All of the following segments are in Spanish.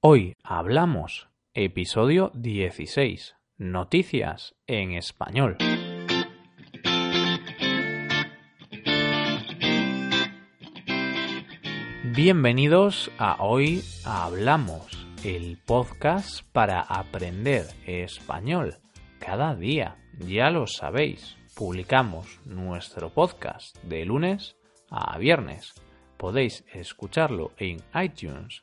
Hoy hablamos, episodio 16, noticias en español. Bienvenidos a Hoy Hablamos, el podcast para aprender español cada día. Ya lo sabéis, publicamos nuestro podcast de lunes a viernes. Podéis escucharlo en iTunes,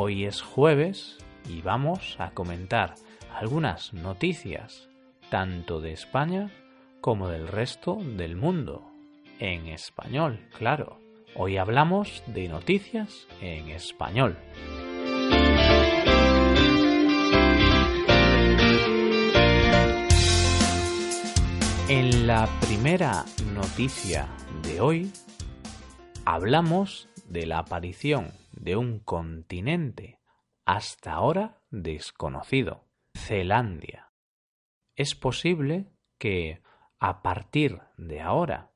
Hoy es jueves y vamos a comentar algunas noticias tanto de España como del resto del mundo. En español, claro. Hoy hablamos de noticias en español. En la primera noticia de hoy hablamos de la aparición de un continente hasta ahora desconocido, Zelandia. Es posible que a partir de ahora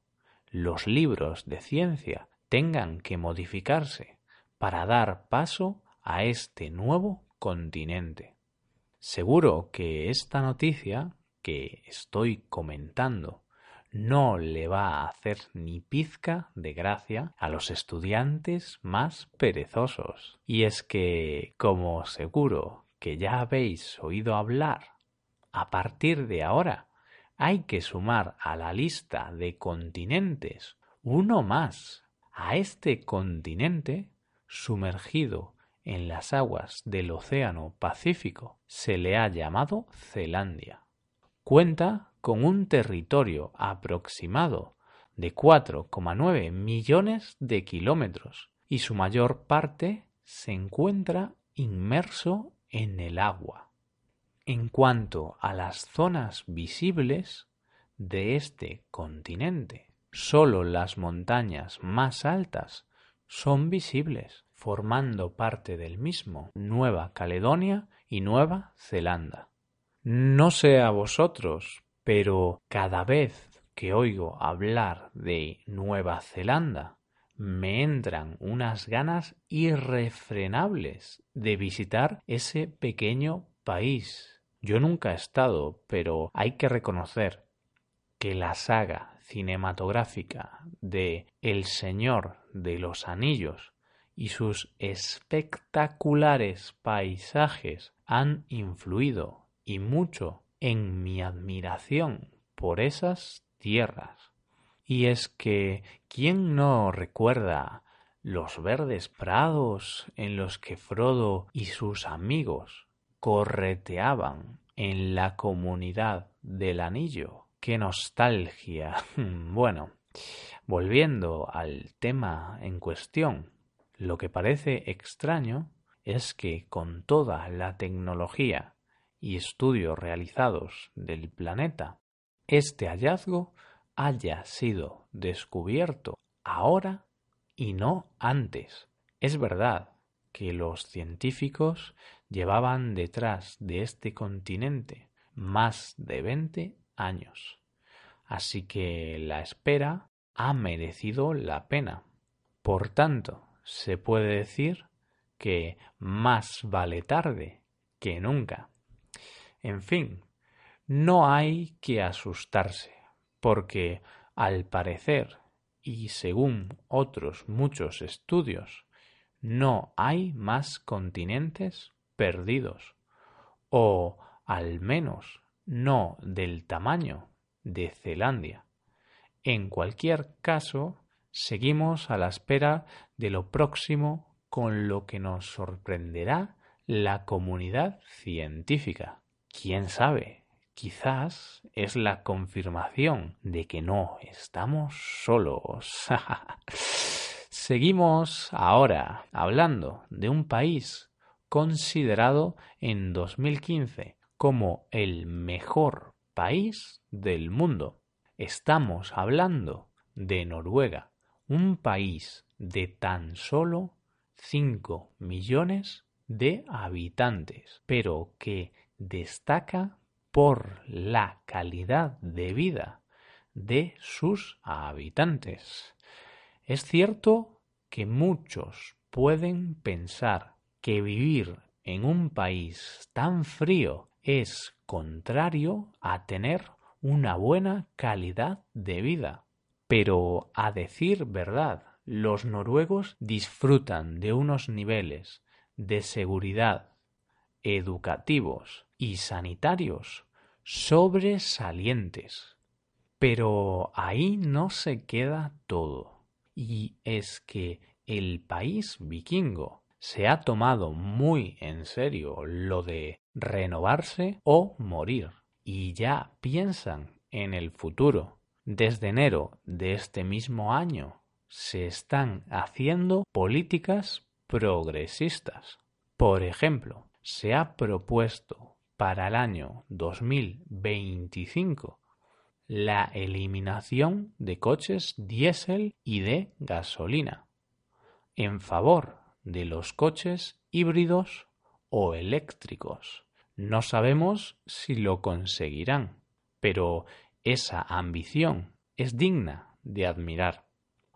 los libros de ciencia tengan que modificarse para dar paso a este nuevo continente. Seguro que esta noticia que estoy comentando no le va a hacer ni pizca de gracia a los estudiantes más perezosos. Y es que, como seguro que ya habéis oído hablar, a partir de ahora hay que sumar a la lista de continentes uno más. A este continente, sumergido en las aguas del Océano Pacífico, se le ha llamado Zelandia. Cuenta con un territorio aproximado de 4,9 millones de kilómetros y su mayor parte se encuentra inmerso en el agua. En cuanto a las zonas visibles de este continente, solo las montañas más altas son visibles, formando parte del mismo Nueva Caledonia y Nueva Zelanda. No sé a vosotros, pero cada vez que oigo hablar de Nueva Zelanda, me entran unas ganas irrefrenables de visitar ese pequeño país. Yo nunca he estado, pero hay que reconocer que la saga cinematográfica de El Señor de los Anillos y sus espectaculares paisajes han influido y mucho en mi admiración por esas tierras. Y es que, ¿quién no recuerda los verdes prados en los que Frodo y sus amigos correteaban en la comunidad del anillo? ¡Qué nostalgia! bueno, volviendo al tema en cuestión, lo que parece extraño es que con toda la tecnología y estudios realizados del planeta, este hallazgo haya sido descubierto ahora y no antes. Es verdad que los científicos llevaban detrás de este continente más de 20 años. Así que la espera ha merecido la pena. Por tanto, se puede decir que más vale tarde que nunca. En fin, no hay que asustarse, porque al parecer, y según otros muchos estudios, no hay más continentes perdidos, o al menos no del tamaño de Zelandia. En cualquier caso, seguimos a la espera de lo próximo con lo que nos sorprenderá la comunidad científica. ¿Quién sabe? Quizás es la confirmación de que no estamos solos. Seguimos ahora hablando de un país considerado en 2015 como el mejor país del mundo. Estamos hablando de Noruega, un país de tan solo 5 millones de habitantes, pero que destaca por la calidad de vida de sus habitantes. Es cierto que muchos pueden pensar que vivir en un país tan frío es contrario a tener una buena calidad de vida. Pero a decir verdad, los noruegos disfrutan de unos niveles de seguridad educativos y sanitarios sobresalientes. Pero ahí no se queda todo. Y es que el país vikingo se ha tomado muy en serio lo de renovarse o morir. Y ya piensan en el futuro. Desde enero de este mismo año se están haciendo políticas progresistas. Por ejemplo, se ha propuesto para el año 2025 la eliminación de coches diésel y de gasolina en favor de los coches híbridos o eléctricos. No sabemos si lo conseguirán, pero esa ambición es digna de admirar.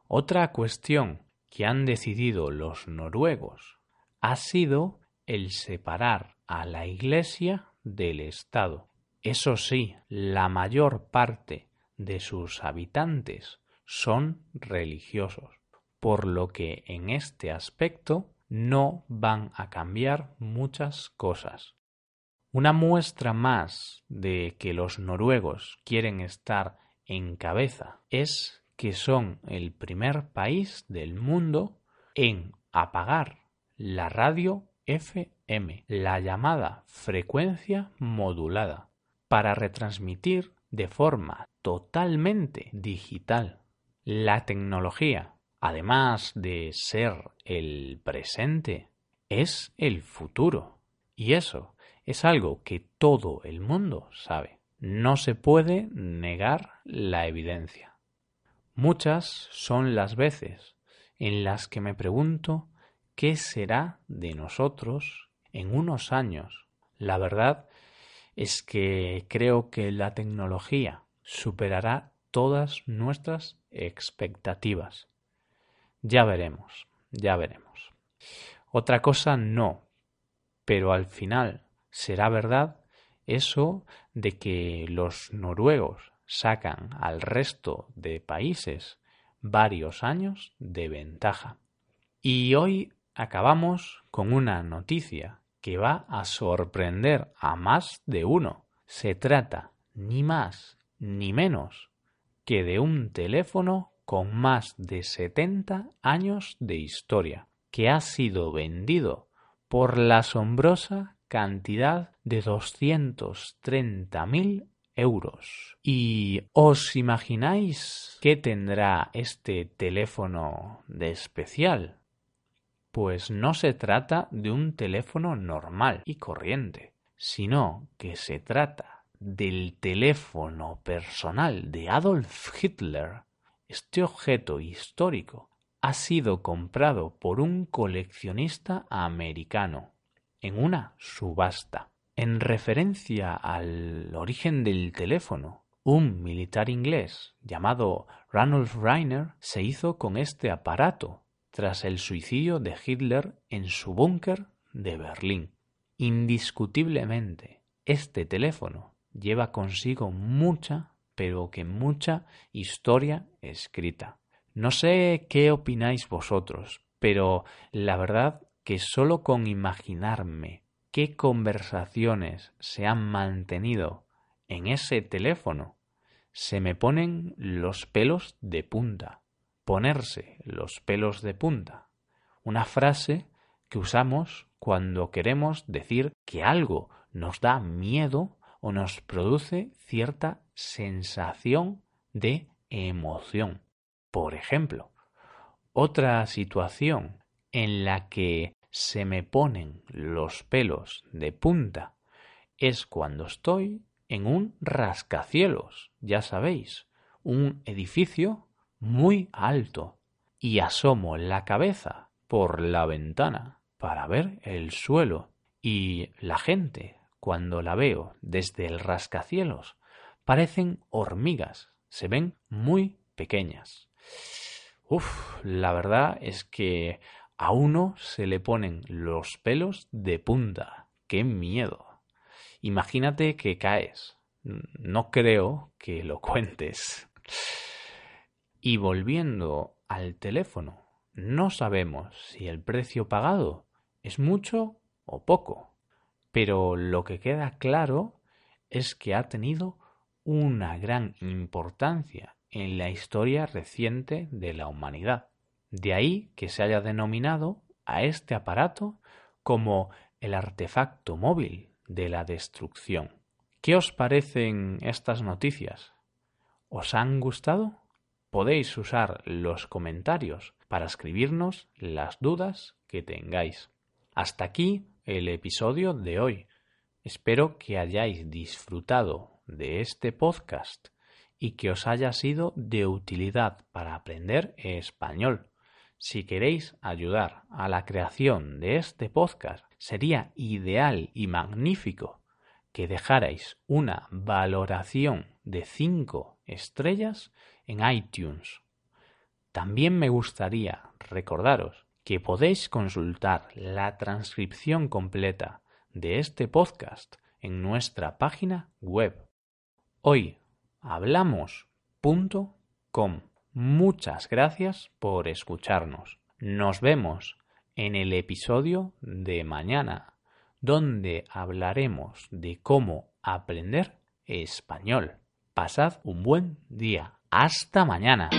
Otra cuestión que han decidido los noruegos ha sido el separar a la Iglesia del Estado. Eso sí, la mayor parte de sus habitantes son religiosos, por lo que en este aspecto no van a cambiar muchas cosas. Una muestra más de que los noruegos quieren estar en cabeza es que son el primer país del mundo en apagar la radio FM, la llamada frecuencia modulada para retransmitir de forma totalmente digital. La tecnología, además de ser el presente, es el futuro. Y eso es algo que todo el mundo sabe. No se puede negar la evidencia. Muchas son las veces en las que me pregunto qué será de nosotros en unos años. La verdad es que creo que la tecnología superará todas nuestras expectativas. Ya veremos, ya veremos. Otra cosa no, pero al final será verdad eso de que los noruegos sacan al resto de países varios años de ventaja. Y hoy acabamos con una noticia que va a sorprender a más de uno. Se trata ni más ni menos que de un teléfono con más de 70 años de historia, que ha sido vendido por la asombrosa cantidad de 230.000 euros. ¿Y os imagináis qué tendrá este teléfono de especial? Pues no se trata de un teléfono normal y corriente, sino que se trata del teléfono personal de Adolf Hitler. Este objeto histórico ha sido comprado por un coleccionista americano en una subasta. En referencia al origen del teléfono, un militar inglés llamado Ranulph Reiner se hizo con este aparato tras el suicidio de Hitler en su búnker de Berlín. Indiscutiblemente, este teléfono lleva consigo mucha, pero que mucha historia escrita. No sé qué opináis vosotros, pero la verdad que solo con imaginarme qué conversaciones se han mantenido en ese teléfono, se me ponen los pelos de punta ponerse los pelos de punta. Una frase que usamos cuando queremos decir que algo nos da miedo o nos produce cierta sensación de emoción. Por ejemplo, otra situación en la que se me ponen los pelos de punta es cuando estoy en un rascacielos, ya sabéis, un edificio muy alto, y asomo la cabeza por la ventana para ver el suelo y la gente, cuando la veo desde el rascacielos, parecen hormigas, se ven muy pequeñas. Uf, la verdad es que a uno se le ponen los pelos de punta. ¡Qué miedo! Imagínate que caes. No creo que lo cuentes. Y volviendo al teléfono, no sabemos si el precio pagado es mucho o poco, pero lo que queda claro es que ha tenido una gran importancia en la historia reciente de la humanidad. De ahí que se haya denominado a este aparato como el artefacto móvil de la destrucción. ¿Qué os parecen estas noticias? ¿Os han gustado? Podéis usar los comentarios para escribirnos las dudas que tengáis. Hasta aquí el episodio de hoy. Espero que hayáis disfrutado de este podcast y que os haya sido de utilidad para aprender español. Si queréis ayudar a la creación de este podcast, sería ideal y magnífico que dejarais una valoración de 5 estrellas en iTunes. También me gustaría recordaros que podéis consultar la transcripción completa de este podcast en nuestra página web. Hoy hablamos.com. Muchas gracias por escucharnos. Nos vemos en el episodio de mañana, donde hablaremos de cómo aprender español. Pasad un buen día. Hasta mañana.